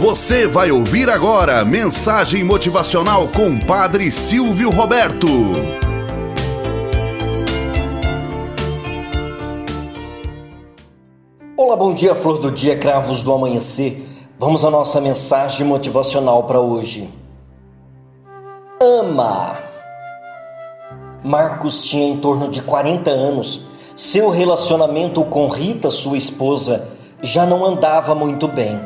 Você vai ouvir agora mensagem motivacional com Padre Silvio Roberto. Olá, bom dia, flor do dia, cravos do amanhecer. Vamos à nossa mensagem motivacional para hoje. Ama. Marcos tinha em torno de 40 anos. Seu relacionamento com Rita, sua esposa, já não andava muito bem.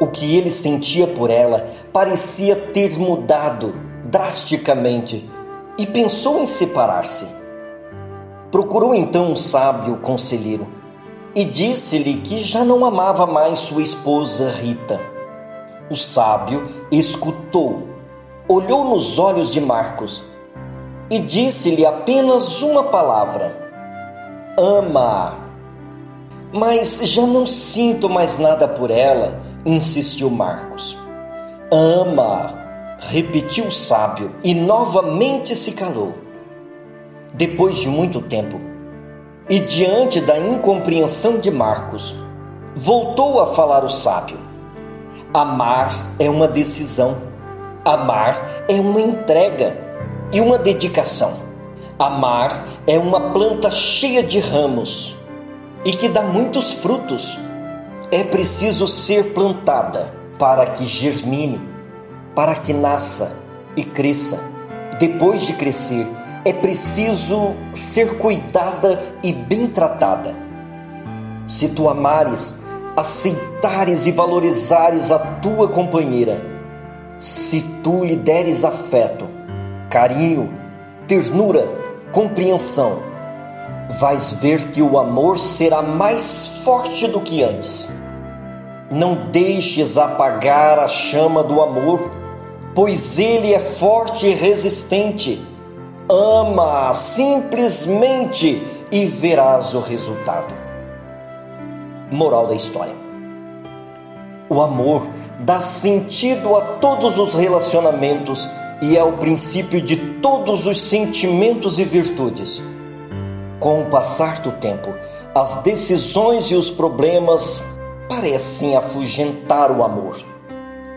O que ele sentia por ela parecia ter mudado drasticamente e pensou em separar-se. Procurou então um sábio conselheiro e disse-lhe que já não amava mais sua esposa Rita. O sábio escutou, olhou nos olhos de Marcos e disse-lhe apenas uma palavra: Ama. Mas já não sinto mais nada por ela, insistiu Marcos. Ama, repetiu o sábio e novamente se calou. Depois de muito tempo, e diante da incompreensão de Marcos, voltou a falar o sábio. Amar é uma decisão, amar é uma entrega e uma dedicação. Amar é uma planta cheia de ramos e que dá muitos frutos. É preciso ser plantada para que germine, para que nasça e cresça. Depois de crescer, é preciso ser cuidada e bem tratada. Se tu amares, aceitares e valorizares a tua companheira, se tu lhe deres afeto, carinho, ternura, compreensão, vais ver que o amor será mais forte do que antes. Não deixes apagar a chama do amor, pois ele é forte e resistente ama simplesmente e verás o resultado. Moral da história: O amor dá sentido a todos os relacionamentos e é o princípio de todos os sentimentos e virtudes. Com o passar do tempo, as decisões e os problemas parecem afugentar o amor.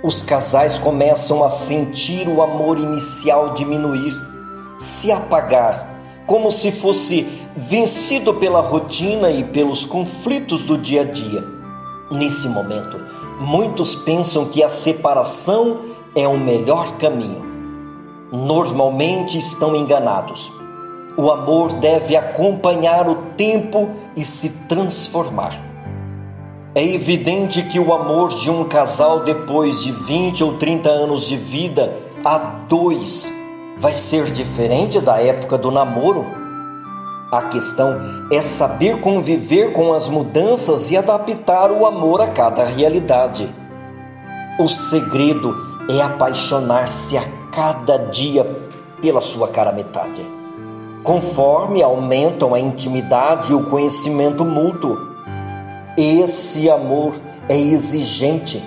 Os casais começam a sentir o amor inicial diminuir se apagar, como se fosse vencido pela rotina e pelos conflitos do dia a dia. Nesse momento, muitos pensam que a separação é o melhor caminho. Normalmente estão enganados. O amor deve acompanhar o tempo e se transformar. É evidente que o amor de um casal depois de 20 ou 30 anos de vida a dois vai ser diferente da época do namoro? A questão é saber conviver com as mudanças e adaptar o amor a cada realidade. O segredo é apaixonar-se a cada dia pela sua cara metade. Conforme aumentam a intimidade e o conhecimento mútuo, esse amor é exigente,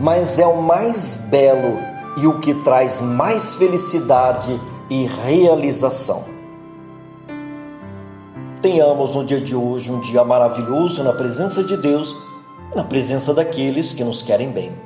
mas é o mais belo e o que traz mais felicidade e realização. Tenhamos no dia de hoje um dia maravilhoso na presença de Deus na presença daqueles que nos querem bem.